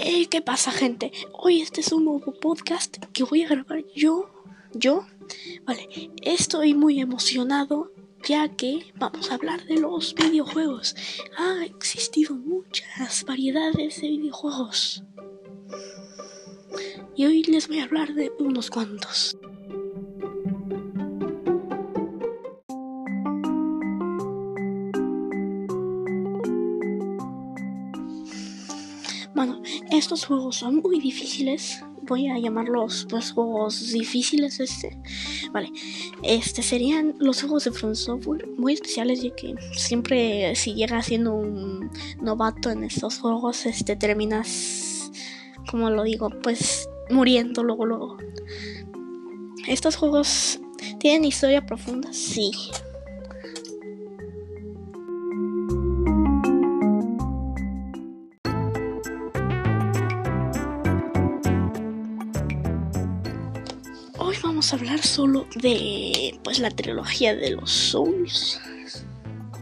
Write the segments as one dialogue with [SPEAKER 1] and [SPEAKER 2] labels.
[SPEAKER 1] Hey, ¿qué pasa, gente? Hoy este es un nuevo podcast que voy a grabar yo. Yo. Vale, estoy muy emocionado ya que vamos a hablar de los videojuegos. Ha existido muchas variedades de videojuegos. Y hoy les voy a hablar de unos cuantos. Bueno, estos juegos son muy difíciles. Voy a llamarlos pues juegos difíciles este. Vale. Este serían los juegos de From Software muy especiales ya que siempre si llegas siendo un novato en estos juegos este terminas como lo digo, pues muriendo luego luego. Estos juegos tienen historia profunda, sí. Vamos a hablar solo de pues la trilogía de los Souls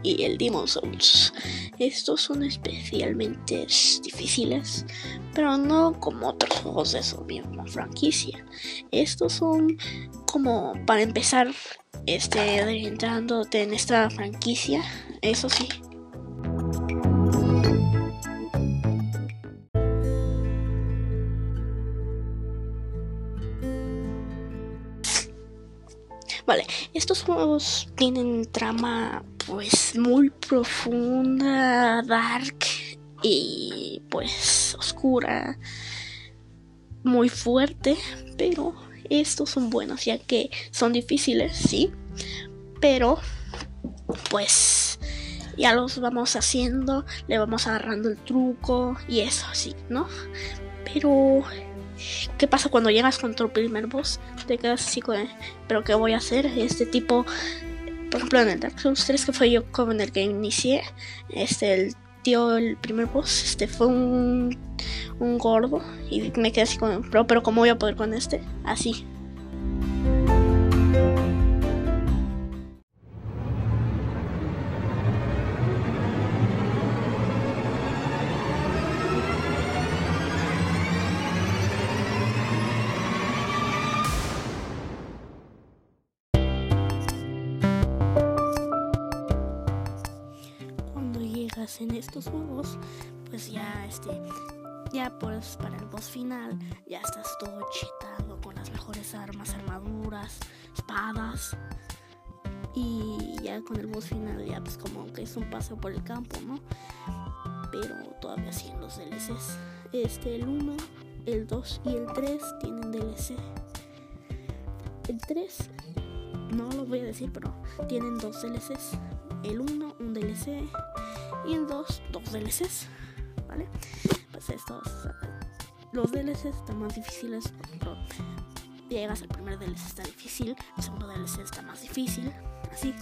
[SPEAKER 1] y el Demon Souls. Estos son especialmente difíciles, pero no como otros juegos de su misma franquicia. Estos son como para empezar este entrándote en esta franquicia, eso sí. Vale, estos juegos tienen trama pues muy profunda, dark y pues oscura, muy fuerte, pero estos son buenos ya que son difíciles, sí, pero pues ya los vamos haciendo, le vamos agarrando el truco y eso así, ¿no? Pero ¿Qué pasa cuando llegas con tu primer boss? Te quedas así con... ¿Pero qué voy a hacer? Este tipo... Por ejemplo, en el Dark Souls 3, que fue yo como en el que inicié, este, el tío, el primer boss, este, fue un, un gordo. Y me quedé así con... Pero, pero ¿cómo voy a poder con este? Así. En estos juegos, pues ya este, ya pues para el boss final ya estás todo chetado con las mejores armas, armaduras, espadas. Y ya con el boss final ya pues como que es un paseo por el campo, ¿no? Pero todavía siguen los DLCs. Este, el 1, el 2 y el 3 tienen DLC. El 3 no lo voy a decir, pero tienen dos DLCs. El 1, un DLC y el 2, dos DLCs, ¿vale? Pues estos, los DLCs están más difíciles, llegas al primer DLC está difícil, el segundo DLC está más difícil, así.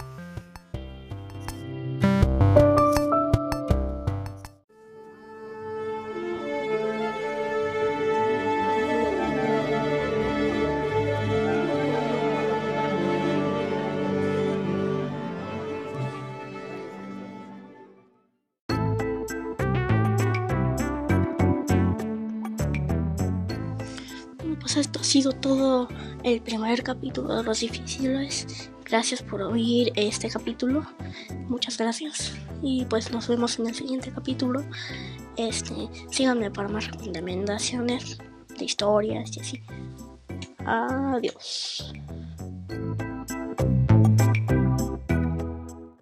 [SPEAKER 1] Pues esto ha sido todo el primer capítulo de los difíciles. Gracias por oír este capítulo. Muchas gracias. Y pues nos vemos en el siguiente capítulo. Este, síganme para más recomendaciones de historias y así. Adiós.